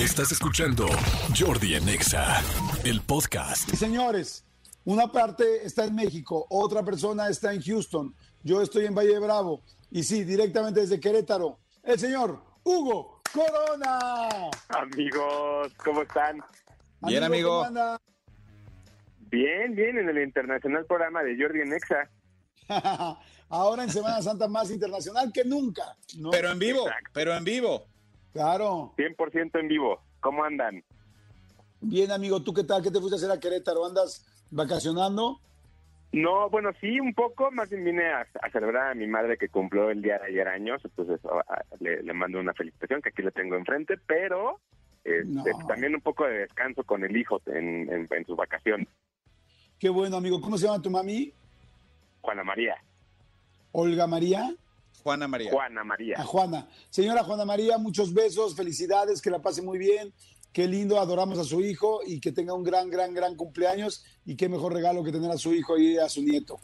Estás escuchando Jordi Anexa, el podcast. Y señores, una parte está en México, otra persona está en Houston, yo estoy en Valle de Bravo y sí, directamente desde Querétaro, el señor Hugo Corona. Amigos, ¿cómo están? Bien, amigo. Bien, bien, en el internacional programa de Jordi Nexa. Ahora en Semana Santa más internacional que nunca. ¿no? Pero en vivo, Exacto. pero en vivo. Claro. 100% en vivo. ¿Cómo andan? Bien, amigo, ¿tú qué tal? ¿Qué te fuiste a hacer a Querétaro? ¿Andas vacacionando? No, bueno, sí, un poco. Más bien vine a, a celebrar a mi madre que cumplió el día de ayer años. Entonces a- a- le, le mando una felicitación que aquí le tengo enfrente. Pero este, No. también un poco de descanso con el hijo en, en, en su vacación. Qué bueno, amigo. ¿Cómo se llama tu mami? Juana María. Olga María. Juana María. Juana María. A Juana. Señora Juana María, muchos besos, felicidades, que la pase muy bien. Qué lindo, adoramos a su hijo y que tenga un gran, gran, gran cumpleaños. Y qué mejor regalo que tener a su hijo y a su nieto.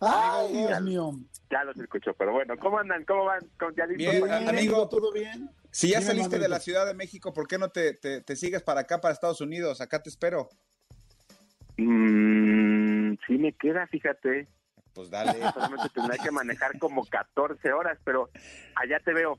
Ay, Dios mío. Ya los escucho, pero bueno, ¿cómo andan? ¿Cómo van? ¿Cómo- ya listos Bien, amigo. ¿todo bien? Si ya saliste de la Ciudad de México, ¿por qué no te, te- te sigues para acá, para Estados Unidos? Acá te espero. Mm, sí me queda, fíjate. Pues dale. Solamente tendrá que manejar como 14 horas, pero allá te veo.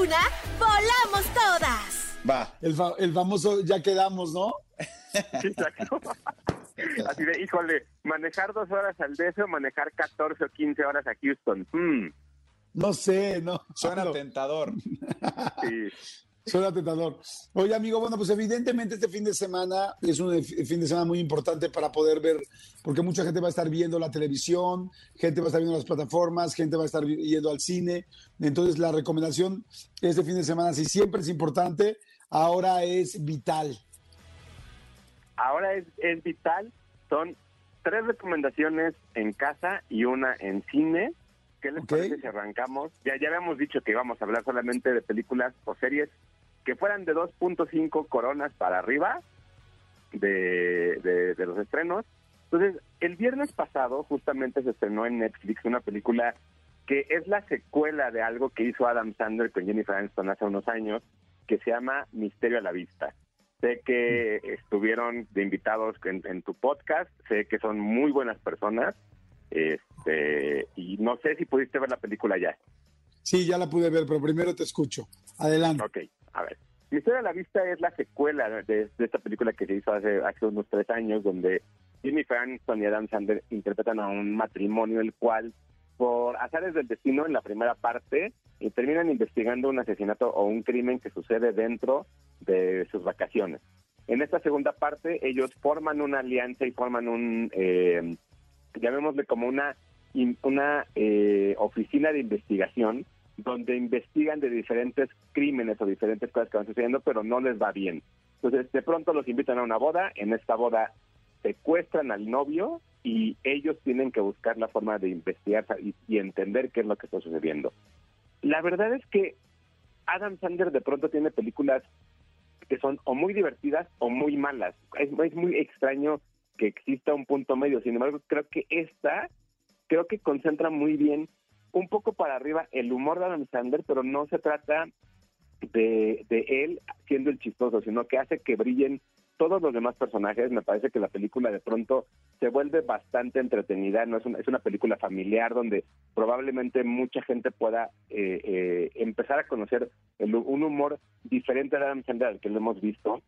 una, volamos todas. Va. El, fa- el famoso ya quedamos, ¿no? Exacto. Así de, híjole, manejar dos horas al DC o manejar 14 o 15 horas a Houston. Hmm, No sé, no. Suena tentador. sí. Suena tentador. Oye, amigo, bueno, pues evidentemente este fin de semana es un fin de semana muy importante para poder ver, porque mucha gente va a estar viendo la televisión, gente va a estar viendo las plataformas, gente va a estar yendo al cine. Entonces, la recomendación este fin de semana, si siempre es importante, ahora es vital. Ahora es, es vital. Son tres recomendaciones en casa y una en cine. ¿Qué les Ok. parece si arrancamos? Ya, ya habíamos dicho que íbamos a hablar solamente de películas o series que fueran de 2.5 coronas para arriba de, de, de los estrenos. Entonces, el viernes pasado justamente se estrenó en Netflix una película que es la secuela de algo que hizo Adam Sandler con Jennifer Aniston hace unos años, que se llama Misterio a la Vista. Sé que estuvieron de invitados en, en tu podcast, sé que son muy buenas personas, este, y no sé si pudiste ver la película ya. Sí, ya la pude ver, pero primero te escucho. Adelante. Ok, a ver. Misterio a la Vista es la secuela de, esta película que se hizo hace, hace unos tres años, donde Jennifer Aniston y Adam Sandler interpretan a un matrimonio el cual, por azares del destino en la primera parte, eh, terminan investigando un asesinato o un crimen que sucede dentro de sus vacaciones. En esta segunda parte, ellos forman una alianza y forman un, eh, llamémosle como una, una eh, oficina de investigación donde investigan de diferentes crímenes o diferentes cosas que van sucediendo, pero no les va bien. Entonces, de pronto los invitan a una boda, en esta boda secuestran al novio y ellos tienen que buscar la forma de investigar y, entender qué es lo que está sucediendo. La verdad es que Adam Sandler de pronto tiene películas que son o muy divertidas o muy malas. Es, es muy extraño que exista un punto medio. Sin embargo, creo que esta, creo que concentra muy bien un poco para arriba el humor de Adam Sandler, pero no se trata de, de él siendo el chistoso, sino que hace que brillen todos los demás personajes, me parece que la película de pronto se vuelve bastante entretenida, no es una, es una película familiar donde probablemente mucha gente pueda eh, eh, empezar a conocer un humor diferente a Adam Sandler que lo hemos visto.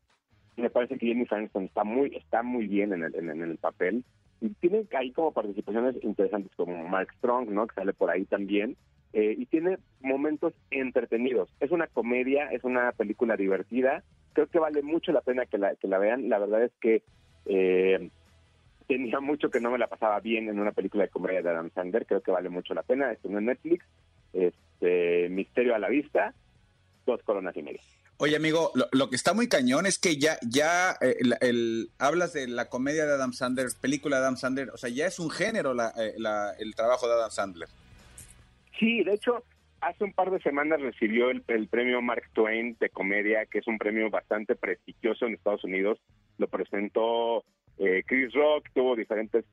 Me parece que Jennifer Aniston está muy está muy bien en el, en, el papel y tiene ahí como participaciones interesantes como Mark Strong, ¿no? Que sale por ahí también. Eh, y tiene momentos entretenidos. Es una comedia, es una película divertida. Creo que vale mucho la pena que la, que la vean. La verdad es que eh, tenía mucho que no me la pasaba bien en una película de comedia de Adam Sandler. Creo que vale mucho la pena. Esto en Netflix. Este, Misterio a la vista. Dos coronas y media. Oye, amigo, lo, que está muy cañón es que ya, ya eh, el, hablas de la comedia de Adam Sandler, película de Adam Sandler, o sea, ya es un género eh, la, el trabajo de Adam Sandler. Sí, de hecho, hace un par de semanas recibió el, premio Mark Twain de comedia, que es un premio bastante prestigioso en Estados Unidos. Lo presentó eh, Chris Rock, tuvo diferentes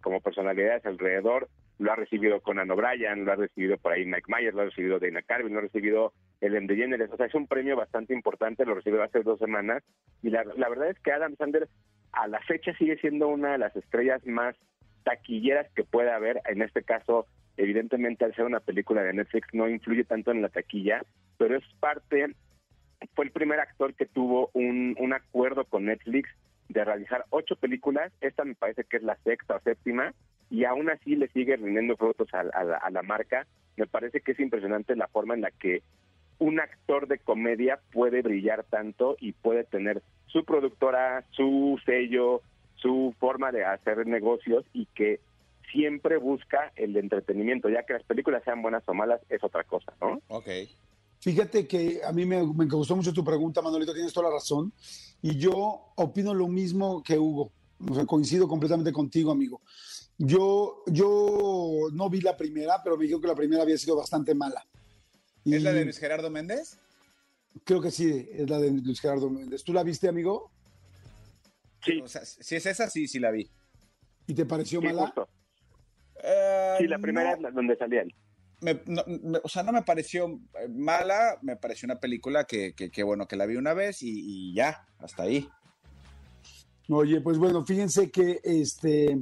como personalidades alrededor lo ha recibido Conan O'Brien, lo ha recibido por ahí Mike Myers, lo ha recibido Dana Carvin, lo ha recibido Ellen DeGeneres, o sea, es un premio bastante importante, lo recibió hace dos semanas, y la, verdad es que Adam Sandler a la fecha sigue siendo una de las estrellas más taquilleras que puede haber, en este caso, evidentemente al ser una película de Netflix no influye tanto en la taquilla, pero es parte, fue el primer actor que tuvo un, un acuerdo con Netflix de realizar ocho películas, esta me parece que es la sexta o séptima, y aún así le sigue rindiendo frutos a, la, marca. Me parece que es impresionante la forma en la que un actor de comedia puede brillar tanto y puede tener su productora, su sello, su forma de hacer negocios y que siempre busca el entretenimiento, ya que las películas sean buenas o malas es otra cosa, ¿no? Ok. Fíjate que a mí me, me gustó mucho tu pregunta, Manolito, tienes toda la razón. Y yo opino lo mismo que Hugo. coincido completamente contigo, amigo. Yo, yo no vi la primera, pero me dijo que la primera había sido bastante mala. ¿Es la de Luis Gerardo Méndez? Creo que sí, es la de Luis Gerardo Méndez. ¿Tú la viste, amigo? Sí. si es esa, sí, sí la vi. ¿Y te pareció mala? Eh, sí, la primera es donde salían. o sea, no me pareció eh, mala, me pareció una película que, que, bueno, que la vi una vez y, y, ya, hasta ahí. Oye, pues bueno, fíjense que este,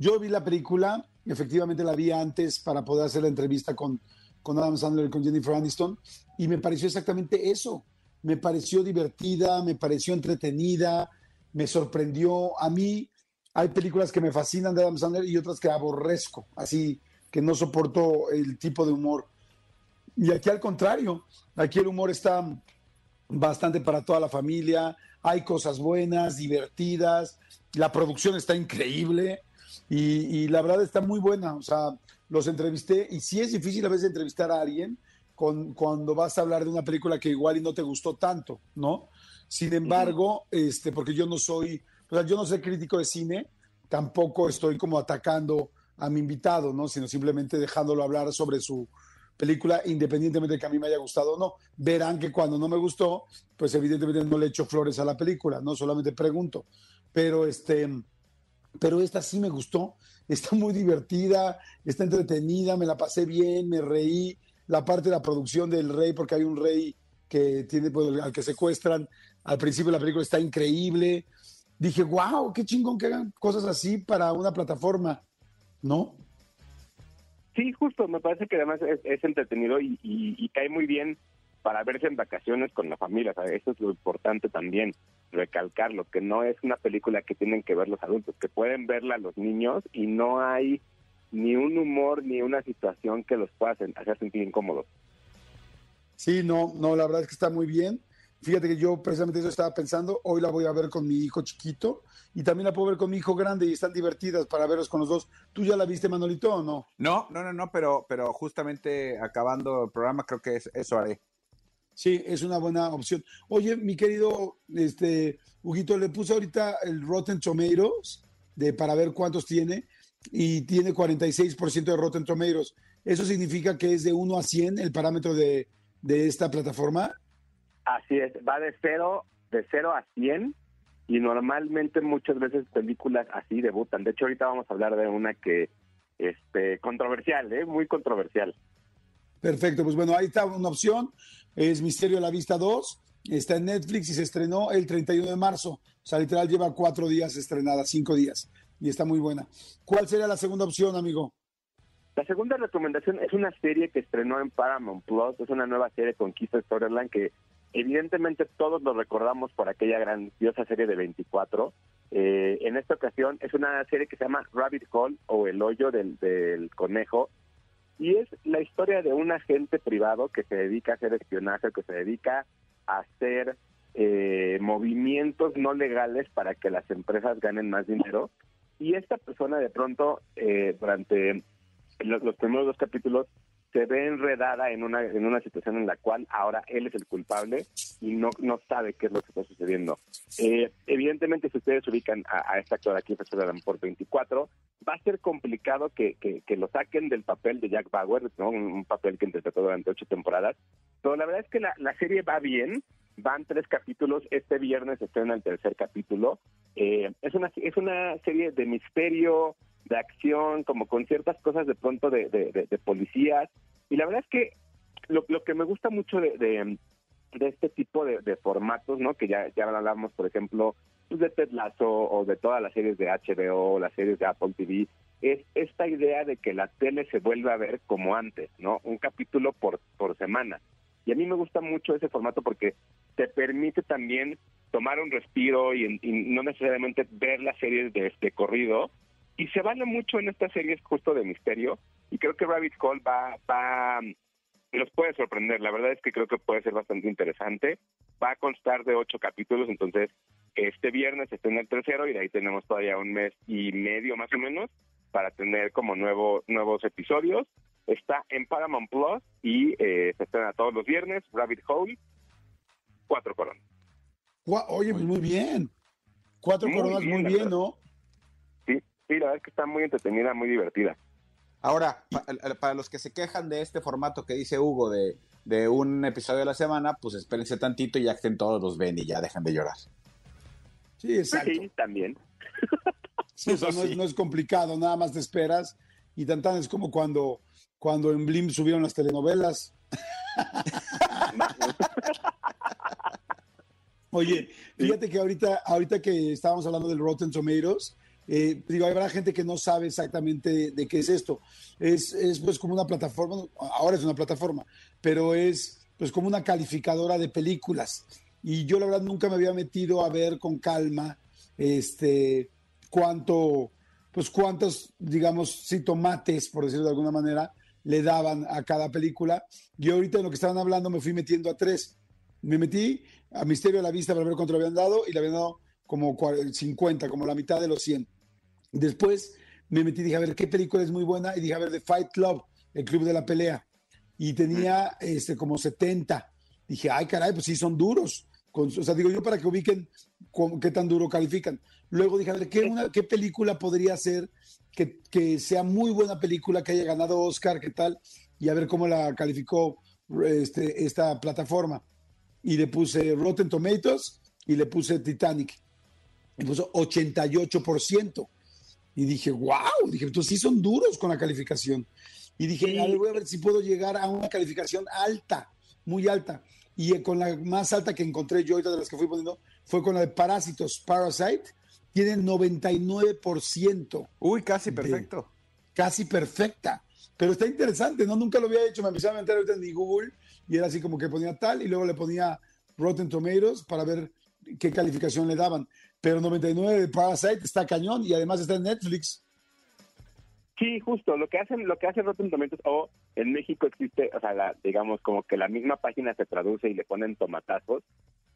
yo vi la película, efectivamente la vi antes para poder hacer la entrevista con, con Adam Sandler y con Jennifer Aniston, y me pareció exactamente eso. Me pareció divertida, me pareció entretenida, me sorprendió. A mí hay películas que me fascinan de Adam Sandler y otras que aborrezco, así que no soporto el tipo de humor. Y aquí al contrario, aquí el humor está bastante para toda la familia, hay cosas buenas, divertidas, la producción está increíble. Y, la verdad está muy buena, o sea, los entrevisté y sí es difícil a veces entrevistar a alguien con, cuando vas a hablar de una película que igual y no te gustó tanto, ¿no? Sin embargo, este, porque yo no soy, o sea, yo no soy crítico de cine, tampoco estoy como atacando a mi invitado, ¿no? Sino simplemente dejándolo hablar sobre su película, independientemente de que a mí me haya gustado o no. Verán que cuando no me gustó, pues evidentemente no le echo flores a la película, no solamente pregunto. Pero este, pero esta sí me gustó, está muy divertida, está entretenida, me la pasé bien, me reí, la parte de la producción del rey, porque hay un rey que tiene, pues, al que secuestran, al principio de la película está increíble. Dije, wow, qué chingón que hagan cosas así para una plataforma, ¿no? Sí, justo, me parece que además es, entretenido y, y, cae muy bien para verse en vacaciones con la familia. Eso es lo importante también, recalcarlo, que no es una película que tienen que ver los adultos, que pueden verla los niños y no hay ni un humor ni una situación que los pueda hacer sentir incómodos. Sí, no, no, la verdad es que está muy bien. Fíjate que yo precisamente eso estaba pensando, hoy la voy a ver con mi hijo chiquito y también la puedo ver con mi hijo grande y están divertidas para verlos con los dos. ¿Tú ya la viste, Manolito, o no? No, no, no, no, pero, pero justamente acabando el programa creo que eso haré. Sí, es una buena opción. Oye, mi querido este, Huguito, le puse ahorita el Rotten Tomatoes de, para ver cuántos tiene y tiene 46% de Rotten Tomatoes. ¿Eso significa que es de 1 a 100 el parámetro de, esta plataforma? Así es, va de 0, de 0 a 100 y normalmente muchas veces películas así debutan. De hecho, ahorita vamos a hablar de una que este controversial, ¿eh? muy controversial. Perfecto, pues bueno, ahí está una opción es Misterio a la Vista 2. Está en Netflix y se estrenó el 31 de marzo. O sea, literal lleva cuatro días estrenada, cinco días. Y está muy buena. ¿Cuál sería la segunda opción, amigo? La segunda recomendación es una serie que estrenó en Paramount Plus. Es una nueva serie con Keith Sutherland que evidentemente todos lo recordamos por aquella grandiosa serie de 24. Eh, en esta ocasión es una serie que se llama Rabbit Hole o El Hoyo del Conejo. Y es la historia de un agente privado que se dedica a hacer espionaje, que se dedica hacer eh, movimientos no legales para que las empresas ganen más dinero. Y esta persona de pronto, eh, durante los, primeros dos capítulos, se ve enredada en una en una situación en la cual ahora él es el culpable y no no sabe qué es lo que está sucediendo. Eh, evidentemente, si ustedes ubican a, esta actor aquí, en por 24, va a ser complicado que, que, lo saquen del papel de Jack Bauer, ¿no? un, papel que interpretó durante ocho temporadas. Pero la verdad es que la, la serie va bien, van tres capítulos, este viernes estrena el tercer capítulo. Eh, es, una, es una serie de misterio, de acción, como con ciertas cosas de pronto de, de, policías. Y la verdad es que lo, lo que me gusta mucho de, de, este tipo de, formatos, ¿no? Que ya, ya hablamos, por ejemplo, pues de Ted Lasso o de todas las series de HBO, las series de Apple TV, es esta idea de que la tele se vuelve a ver como antes, ¿no? Un capítulo por, por semana. Y a mí me gusta mucho ese formato porque te permite también tomar un respiro y, no necesariamente ver las series de, este corrido, y se vale mucho en estas series justo de misterio y creo que Rabbit Hole va, va nos puede sorprender. La verdad es que creo que puede ser bastante interesante. Va a constar de ocho capítulos, entonces este viernes está en el tercero y de ahí tenemos todavía un mes y medio más o menos para tener como nuevo, nuevos episodios. Está en Paramount Plus y eh, se estrena todos los viernes. Rabbit Hole, cuatro coronas. Oye, muy bien. Cuatro coronas, muy bien, ¿no? Sí, la verdad es que está muy entretenida, muy divertida. Ahora, para los que se quejan de este formato que dice Hugo de, de un episodio a la semana, pues espérense tantito y ya estén todos los ven y ya dejan de llorar. Sí, exacto. Sí, también. Sí, eso no, es, no, es, complicado, nada más te esperas. Y tan es como cuando, cuando en Blim subieron las telenovelas. Oye, fíjate que ahorita, ahorita que estábamos hablando del Rotten Tomatoes, eh, digo, habrá gente que no sabe exactamente de, qué es esto. Es, es, pues como una plataforma, ahora es una plataforma, pero es pues como una calificadora de películas. Y yo la verdad nunca me había metido a ver con calma este cuánto, pues cuántos, digamos, sí, tomates, por decirlo de alguna manera, le daban a cada película. Y ahorita en lo que estaban hablando me fui metiendo a tres. Me metí a Misterio de la Vista para ver cuánto le habían dado y le habían dado como 50, como la mitad de los 100. Después me metí, dije, a ver, ¿qué película es muy buena? Y dije, a ver, The Fight Club, el club de la pelea. Y tenía este, como 70. Dije, ay, caray, pues sí, son duros. o sea, digo yo para que ubiquen qué tan duro califican. Luego dije, a ver, ¿qué, una, qué película podría ser que, que, sea muy buena película, que haya ganado Oscar, qué tal? Y a ver cómo la calificó este, esta plataforma. Y le puse Rotten Tomatoes y le puse Titanic. Y puso 88%. Y dije, wow, dije, entonces sí son duros con la calificación. Y dije, a ver, voy a ver si puedo llegar a una calificación alta, muy alta. Y eh, con la más alta que encontré yo, ahorita de las que fui poniendo, fue con la de Parásitos, Parasite, tiene 99%. Uy, casi perfecto. casi perfecta. Pero está interesante, ¿no? Nunca lo había hecho, me empecé a meter ahorita en mi Google y era así como que ponía tal y luego le ponía Rotten Tomatoes para ver qué calificación le daban pero 99 de Parasite está cañón y además está en Netflix. Sí, justo, lo que hacen, lo que hacen Rotten Tomatoes, o en México existe, o sea, digamos como que la misma página se traduce y le ponen tomatazos,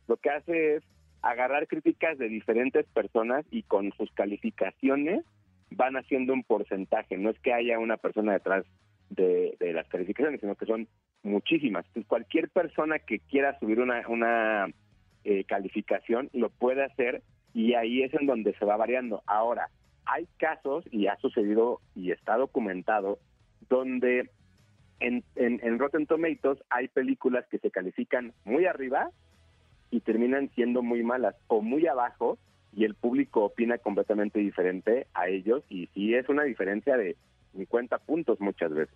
lo que hace es agarrar críticas de diferentes personas y con sus calificaciones van haciendo un porcentaje, no es que haya una persona detrás de, las calificaciones, sino que son muchísimas. Entonces, cualquier persona que quiera subir una, una eh, calificación lo puede hacer y ahí es en donde se va variando. Ahora, hay casos, y ha sucedido y está documentado, donde en, en, Rotten Tomatoes hay películas que se califican muy arriba y terminan siendo muy malas, o muy abajo, y el público opina completamente diferente a ellos, y sí es una diferencia de 50 puntos muchas veces.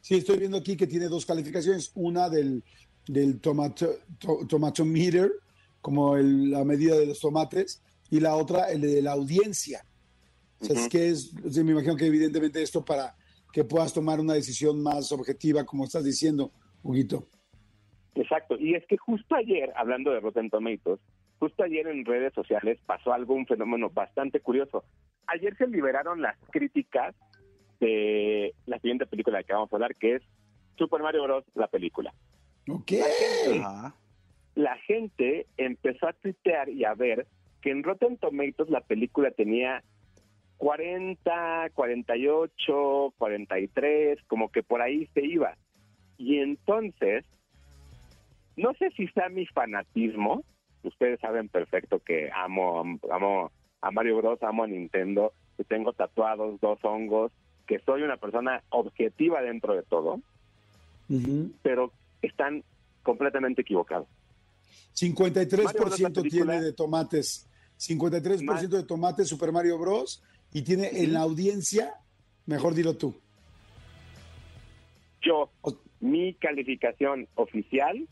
Sí, estoy viendo aquí que tiene dos calificaciones, una del del tomato, tomato meter, como la medida de los tomates, y la otra, el de la audiencia. O sea, es que es, me imagino que evidentemente esto para que puedas tomar una decisión más objetiva, como estás diciendo, Huguito. Exacto, y es que justo ayer, hablando de Rotten Tomatoes, justo ayer en redes sociales pasó algo, un fenómeno bastante curioso. Ayer se liberaron las críticas de la siguiente película que vamos a hablar, que es Super Mario Bros. la película. Ok. La gente, empezó a tuitear y a ver que en Rotten Tomatoes la película tenía 40, 48, 43, como que por ahí se iba. Y entonces, no sé si sea mi fanatismo, ustedes saben perfecto que amo, amo a Mario Bros, amo a Nintendo, que tengo tatuados dos hongos, que soy una persona objetiva dentro de todo, pero están completamente equivocados. 53% tiene de tomates, 53% de tomates Super Mario Bros. y tiene en la audiencia, mejor dilo tú. Yo, mi calificación oficial,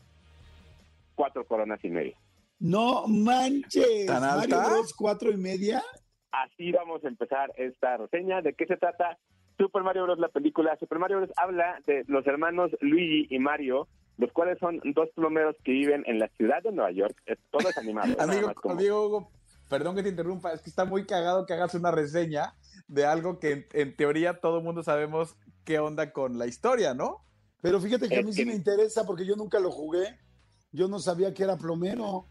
cuatro coronas y media. No manches, ¿Tan Mario Bros. cuatro y media. Así vamos a empezar esta reseña. ¿De qué se trata? Super Mario Bros. la película. Super Mario Bros. habla de los hermanos Luigi y Mario, los cuales son dos plomeros que viven en la ciudad de Nueva York. todo es animado. amigo, amigo Hugo, perdón que te interrumpa, es que está muy cagado que hagas una reseña de algo que en, teoría todo el mundo sabemos qué onda con la historia, ¿no? Pero fíjate que a mí sí me interesa porque yo nunca lo jugué. Yo no sabía que era plomero.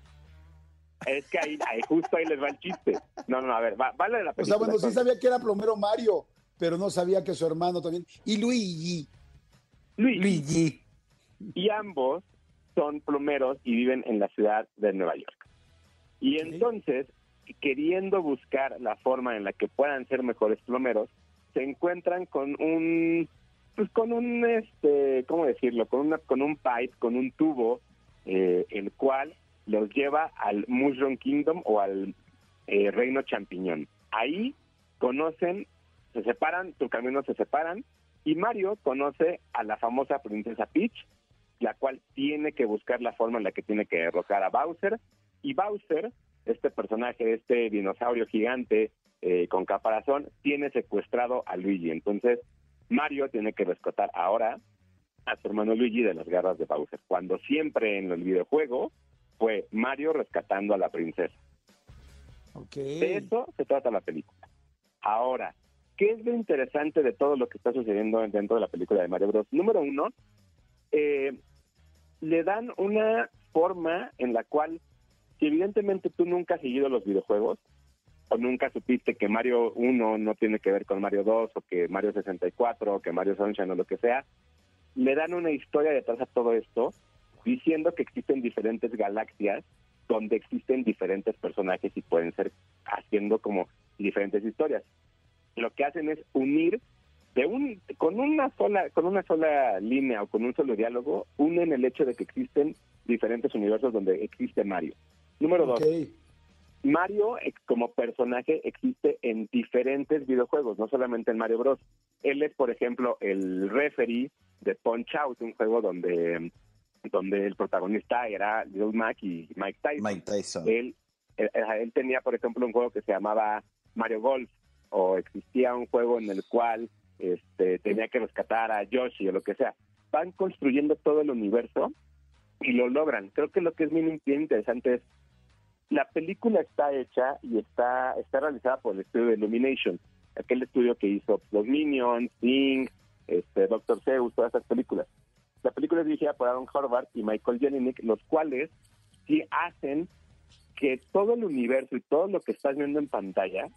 Es que ahí, justo ahí les va el chiste. No, no, a ver, vale la pena. O sea, bueno, sí sabía que era plomero Mario, pero no sabía que su hermano también. Y Luigi. Luigi. Y ambos son plomeros y viven en la ciudad de Nueva York. Y entonces, queriendo buscar la forma en la que puedan ser mejores plomeros, se encuentran con un, pues con un, este, ¿cómo decirlo? Con una, con un pipe, con un tubo, eh, el cual los lleva al Mushroom Kingdom o al eh, Reino Champiñón. Ahí conocen se separan, tus caminos se separan, y Mario conoce a la famosa princesa Peach, la cual tiene que buscar la forma en la que tiene que derrocar a Bowser, y Bowser, este personaje, este dinosaurio gigante eh, con caparazón, tiene secuestrado a Luigi. Entonces, Mario tiene que rescatar ahora a su hermano Luigi de las garras de Bowser, cuando siempre en el videojuego fue Mario rescatando a la princesa. De eso se trata la película. Ahora, ¿Qué es lo interesante de todo lo que está sucediendo dentro de la película de Mario Bros? Número uno, eh, le dan una forma en la cual, si evidentemente tú nunca has seguido los videojuegos, o nunca supiste que Mario 1 no tiene que ver con Mario 2, o que Mario 64, o que Mario Sunshine, o lo que sea, le dan una historia detrás a todo esto, diciendo que existen diferentes galaxias donde existen diferentes personajes y pueden ser haciendo como diferentes historias. Lo que hacen es unir de un con una sola con una sola línea o con un solo diálogo unen el hecho de que existen diferentes universos donde existe Mario. Número dos, Mario eh, como personaje existe en diferentes videojuegos, no solamente en Mario Bros. Él es, por ejemplo, el referee de Punch Out, un juego donde donde el protagonista era Little Mac y Mike Tyson. Mike Tyson. Él, él, él tenía, por ejemplo, un juego que se llamaba Mario Golf, o existía un juego en el cual este, tenía que rescatar a Yoshi o lo que sea. Van construyendo todo el universo y lo logran. Creo que lo que es bien, interesante es la película está hecha y está está realizada por el estudio de Illumination, aquel estudio que hizo Los Minions, Sing, este, Doctor Zeus, todas esas películas. La película es dirigida por Aaron Horvath y Michael Jelenic, los cuales sí hacen que todo el universo y todo lo que estás viendo en pantalla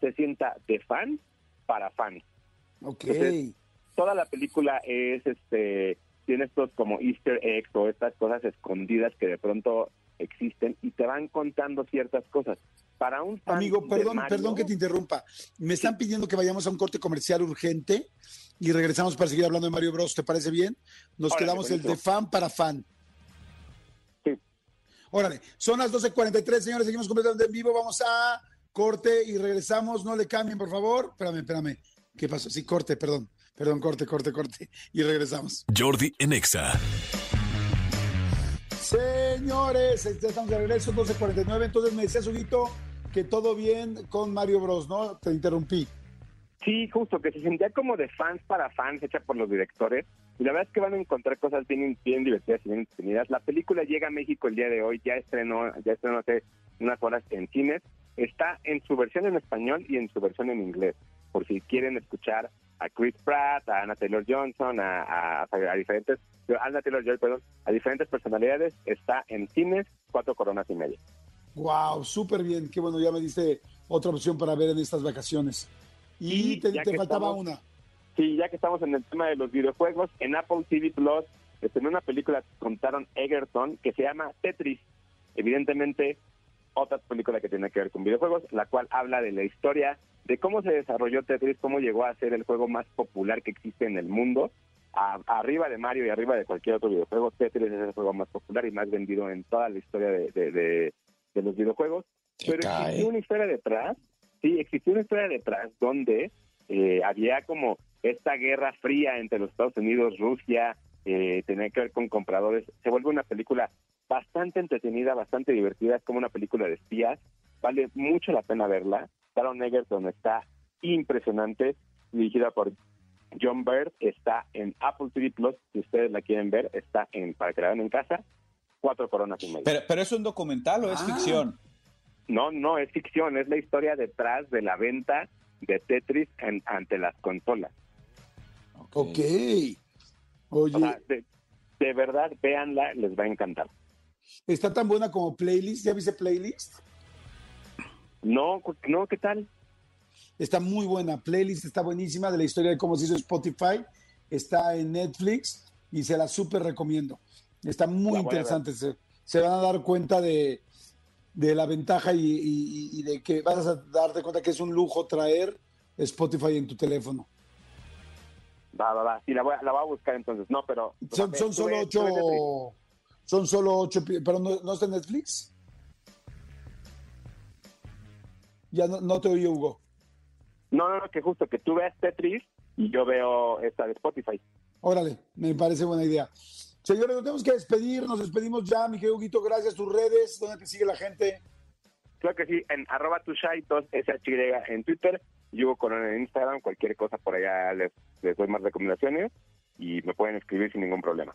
se sienta de fan para fan. Ok. toda la película es, este, tiene estos como easter eggs o estas cosas escondidas que de pronto existen y te van contando ciertas cosas. Para un Amigo, perdón, perdón que te interrumpa. Me están pidiendo que vayamos a un corte comercial urgente y regresamos para seguir hablando de Mario Bros. ¿Te parece bien? Nos quedamos el de fan para fan. Sí. Órale, son las 12.43, señores, seguimos completamente en vivo. Vamos a corte y regresamos. No le cambien, por favor. Espérame, espérame. ¿Qué pasó? Sí, corte, perdón. Perdón, corte, corte, corte. Y regresamos. Jordi Enexa. Señores, ya estamos de regreso, 12.49. Entonces me decía Huguito que todo bien con Mario Bros, ¿no? Te interrumpí. Sí, justo, que se sentía como de fans para fans, hecha por los directores. Y la verdad es que van a encontrar cosas bien, bien divertidas y bien entretenidas. La película llega a México el día de hoy, ya estrenó, ya estrenó hace unas horas en cines. Está en su versión en español y en su versión en inglés, por si quieren escuchar a Chris Pratt, a Anna Taylor Johnson, a, a, diferentes, Anna Taylor Joy, perdón, a diferentes personalidades, está en cines, cuatro coronas y media. Wow, súper bien, qué bueno, ya me diste otra opción para ver en estas vacaciones. Y, te, faltaba una. Sí, ya que estamos en el tema de los videojuegos, en Apple TV Plus, en una película que contaron Egerton que se llama Tetris. Evidentemente, otra película que tiene que ver con videojuegos, la cual habla de la historia de cómo se desarrolló Tetris, cómo llegó a ser el juego más popular que existe en el mundo. arriba de Mario y arriba de cualquier otro videojuego, Tetris es el juego más popular y más vendido en toda la historia de, los videojuegos. Pero existió una historia detrás, sí, existió una historia detrás donde eh, había como esta guerra fría entre los Estados Unidos, Rusia, eh, tenía que ver con compradores. Se vuelve una película bastante entretenida, bastante divertida, es como una película de espías, vale mucho la pena verla. Taron Egerton está impresionante, dirigida por John Bird, está en Apple TV Plus, si ustedes la quieren ver, está en para que la vean en casa, cuatro coronas y media. Pero, pero es un documental o es ah. ficción? No, no, es ficción, es la historia detrás de la venta de Tetris ante las consolas. Ok. Oye. de, verdad, véanla, les va a encantar. ¿Está tan buena como playlist? ¿Ya viste playlist? No, no, ¿qué tal? Está muy buena. Playlist está buenísima de la historia de cómo se hizo Spotify. Está en Netflix y se la súper recomiendo. Está muy interesante. Se, van a dar cuenta de, la ventaja y, de que vas a darte cuenta que es un lujo traer Spotify en tu teléfono. Va, va, va. Sí, la voy, a, la voy a buscar entonces. No, pero. Son, son solo ocho. Son solo ocho. Pero no, no está en Netflix. Ya no, no te oí, Hugo. No, no, no, que justo que tú veas Tetris y yo veo esta de Spotify. Órale, me parece buena idea. Señores, nos tenemos que despedir, nos despedimos ya, mi querido Huguito, gracias. Tus redes, ¿dónde te sigue la gente? Claro que sí, en arroba tushai, SHY en Twitter, Hugo Corona en Instagram, cualquier cosa por allá les, les doy más recomendaciones y me pueden escribir sin ningún problema.